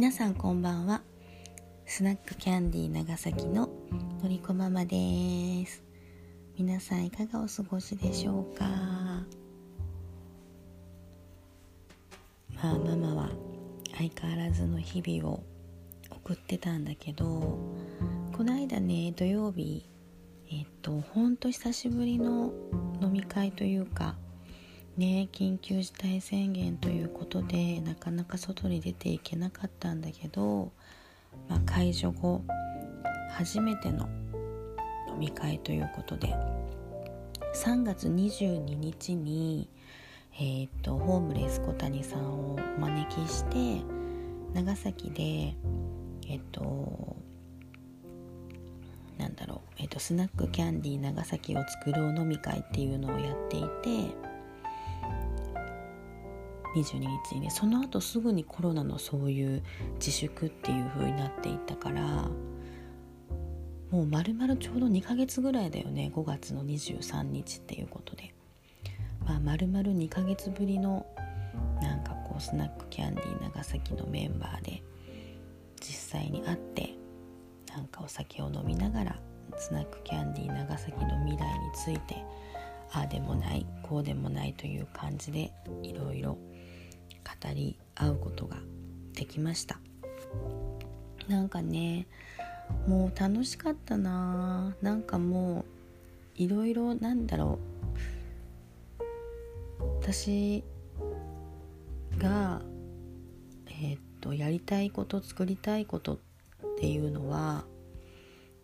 皆さんこんばんは。スナックキャンディー長崎ののりこママです。皆さんいかがお過ごしでしょうか？まあママは相変わらずの日々を送ってたんだけどこの間ね土曜日えっとほんと久しぶりの飲み会というかね緊急事態宣言ということでなかなか外に出ていけなかったんだけど、まあ、解除後初めての飲み会ということで3月22日に、えー、っとホームレス小谷さんをお招きして長崎でえっとなんだろう、えっと、スナックキャンディー長崎を作ろう飲み会っていうのをやっていて22日にねその後すぐにコロナのそういう自粛っていう風になっていったからもう丸々ちょうど2ヶ月ぐらいだよね5月の23日っていうことで。まあ丸々2ヶ月ぶりのなんかこうスナックキャンディー長崎のメンバーで実際に会ってなんかお酒を飲みながらスナックキャンディー長崎の未来についてああでもないこうでもないという感じでいろいろ語り合うことができました。なんかねもう楽しかったな。なんかもういろいろなんだろう。私がえー、っとやりたいこと作りたいことっていうのは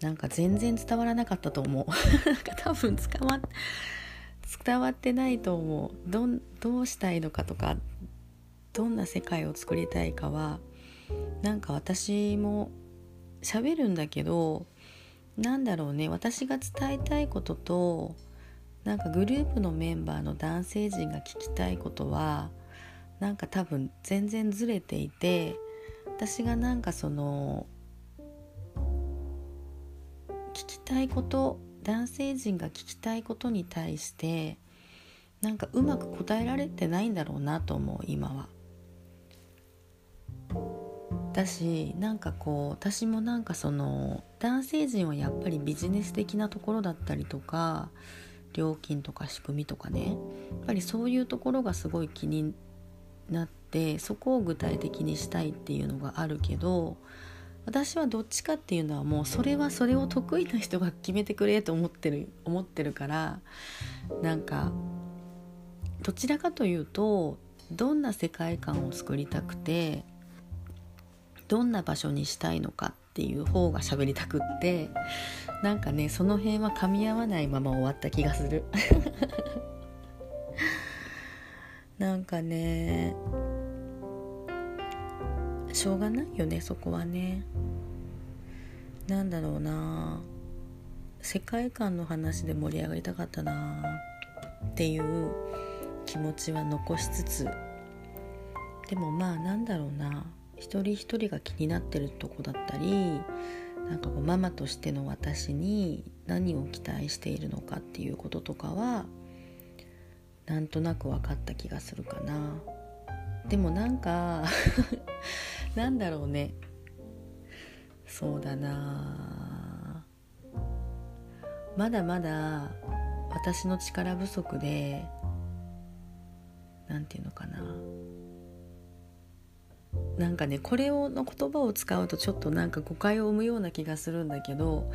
なんか全然伝わらなかったと思う。なんか多分伝わ 伝わってないと思う。どどうしたいのかとかどんな世界を作りたいかはなんか私も喋るんだけどなんだろうね私が伝えたいこととなんかグループのメンバーの男性陣が聞きたいことはなんか多分全然ずれていて私がなんかその聞きたいこと男性陣が聞きたいことに対してなんかうまく答えられてないんだろうなと思う今は。だしなんかこう私もなんかその男性陣はやっぱりビジネス的なところだったりとか料金とか仕組みとかねやっぱりそういうところがすごい気になってそこを具体的にしたいっていうのがあるけど私はどっちかっていうのはもうそれはそれを得意な人が決めてくれと思ってる思ってるからなんかどちらかというとどんな世界観を作りたくてどんな場所にしたいのかっていう方が喋りたくってなんかねその辺は噛み合わないまま終わった気がする。なんかねしょうがないよねそこはね。なんだろうな。世界観の話で盛り上がりたかったなっていう気持ちは残しつつ。でもまあなんだろうな。一人一人が気になってるとこだったりなんかこうママとしての私に何を期待しているのかっていうこととかはなんとなく分かった気がするかな。でもなんか なんだろうね。そうだな。まだまだ私の力不足で何て言うのかな。なんかねこれをの言葉を使うとちょっとなんか誤解を生むような気がするんだけど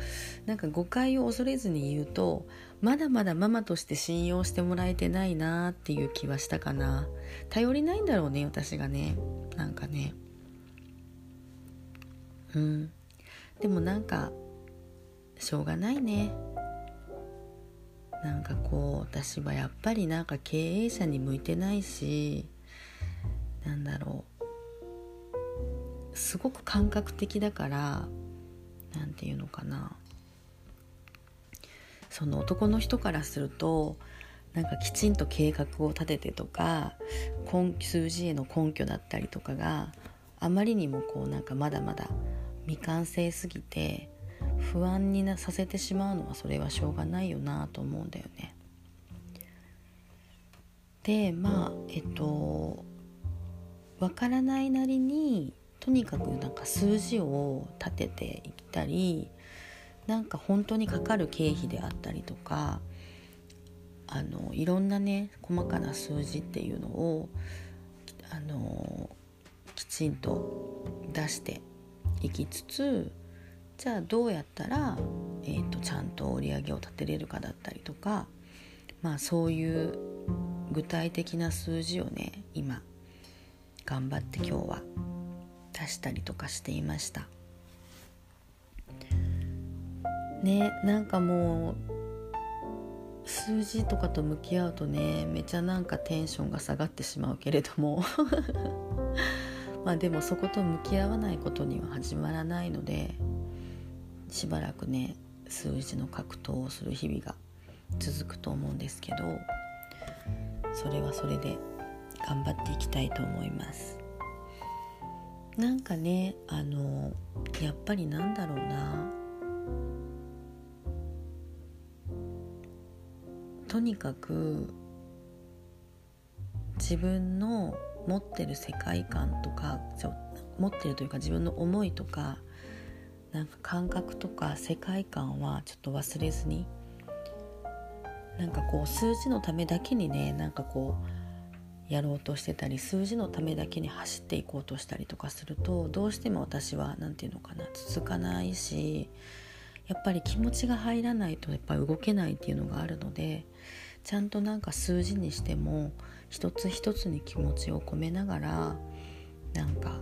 なんか誤解を恐れずに言うとまだまだママとして信用してもらえてないなっていう気はしたかな。頼りないんだろうね私がね。なんかね。うん。でもなんかしょうがないね。なんかこう私はやっぱりなんか経営者に向いてないしなんだろう。すごく感覚的だから何て言うのかなその男の人からするとなんかきちんと計画を立ててとか数字への根拠だったりとかがあまりにもこうなんかまだまだ未完成すぎて不安になさせてしまうのはそれはしょうがないよなと思うんだよね。でまあえっとわからないなりにとにかくなんか数字を立てていったりなんか本当にかかる経費であったりとかあのいろんなね細かな数字っていうのをあのきちんと出していきつつじゃあどうやったら、えーと、ちゃんと売り上げを立てれるかだったりとかまあそういう具体的な数字をね今頑張って今日は出したりとかしていました。ねなんかもう数字とかと向き合うとねめちゃなんかテンションが下がってしまうけれども。まあでもそこと向き合わないことには始まらないのでしばらくね数字の格闘をする日々が続くと思うんですけどそれはそれで頑張っていきたいと思います。なんかねあのやっぱりなんだろうな。とにかく自分の持ってる世界観とか持ってるというか自分の思いとかなんか感覚とか世界観はちょっと忘れずになんかこう数字のためだけにねなんかこうやろうとしてたり数字のためだけに走っていこうとしたりとかするとどうしても私は何て言うのかな続かないしやっぱり気持ちが入らないとやっぱり動けないっていうのがあるのでちゃんとなんか数字にしても一つ一つに気持ちを込めながらなんか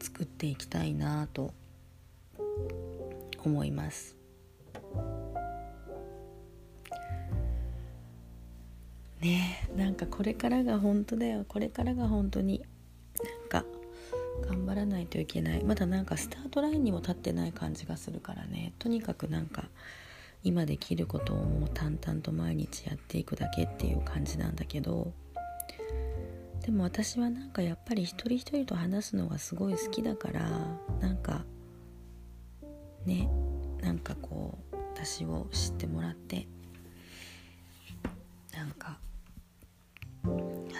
作っていきたいなと思います。ねなんかこれからが本当だよ。これからが本当になんか頑張らないといけない。まだなんかスタートラインにも立ってない感じがするからね。とにかくなんか今できることをもう淡々と毎日やっていくだけっていう感じなんだけど。でも私はなんかやっぱり一人一人と話すのがすごい好きだからなんかねなんかこう私を知ってもらって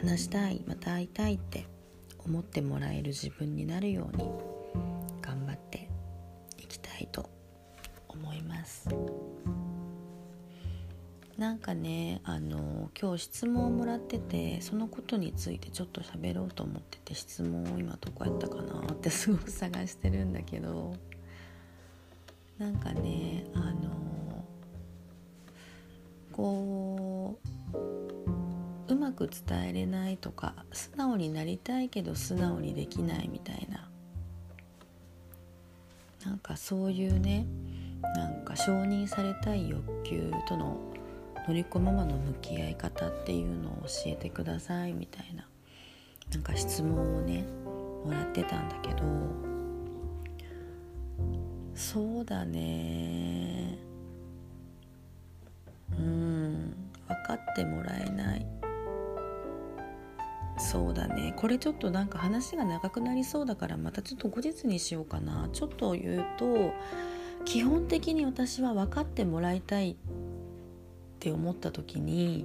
話したいまた会いたいって思ってもらえる自分になるように頑張っていきたいと思います。なんかねあの今日質問をもらっててそのことについてちょっと喋ろうと思ってて質問を今どこやったかなって すごく探してるんだけどなんかねあのこううまく伝えれないとか素直になりたいけど素直にできないみたいな。なんかそういうねなんか承認されたい欲求とののりこママの向き合い方っていうのを教えてくださいみたいななんか質問をねもらってたんだけどそうだね。うん分かってもらえない。そうだね。これちょっとなんか話が長くなりそうだからまたちょっと後日にしようかな。ちょっと言うと基本的に私は分かってもらいたいって思った時に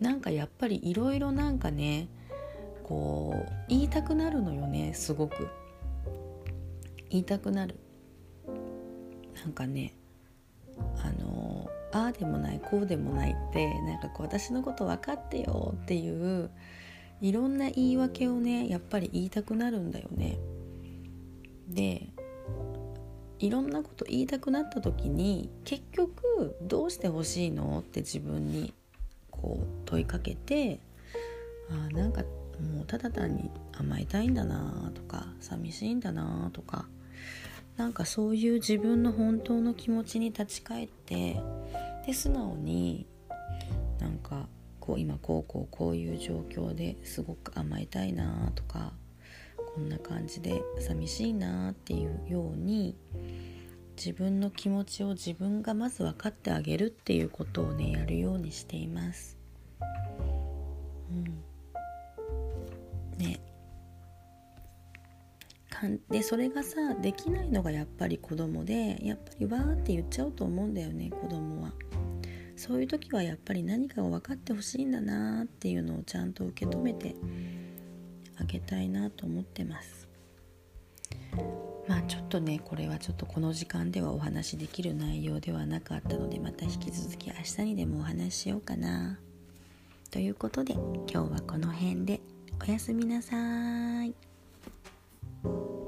なんかやっぱりいろいろなんかねこう言いたくなるのよねすごく。言いたくなる。なんかねあのああでもないこうでもないってなんかこう私のこと分かってよっていういろんな言い訳をねやっぱり言いたくなるんだよね。でいろんなこと言いたくなった時に結局どうしてほしいのって自分にこう問いかけてあなんかもうただ単に甘えたいんだなとか寂しいんだなとかなんかそういう自分の本当の気持ちに立ち返ってで素直になんかこう今こうこうこういう状況ですごく甘えたいなとかこんな感じで寂しいなっていうように自分の気持ちを自分がまず分かってあげるっていうことをねやるようにしています。うん、ねかんでそれがさできないのがやっぱり子供でやっぱりわーって言っちゃうと思うんだよね子供は。そういう時はやっぱり何かを分かってほしいんだなっていうのをちゃんと受け止めてあげたいなと思ってますまあちょっとねこれはちょっとこの時間ではお話しできる内容ではなかったのでまた引き続き明日にでもお話ししようかなということで今日はこの辺でおやすみなさい。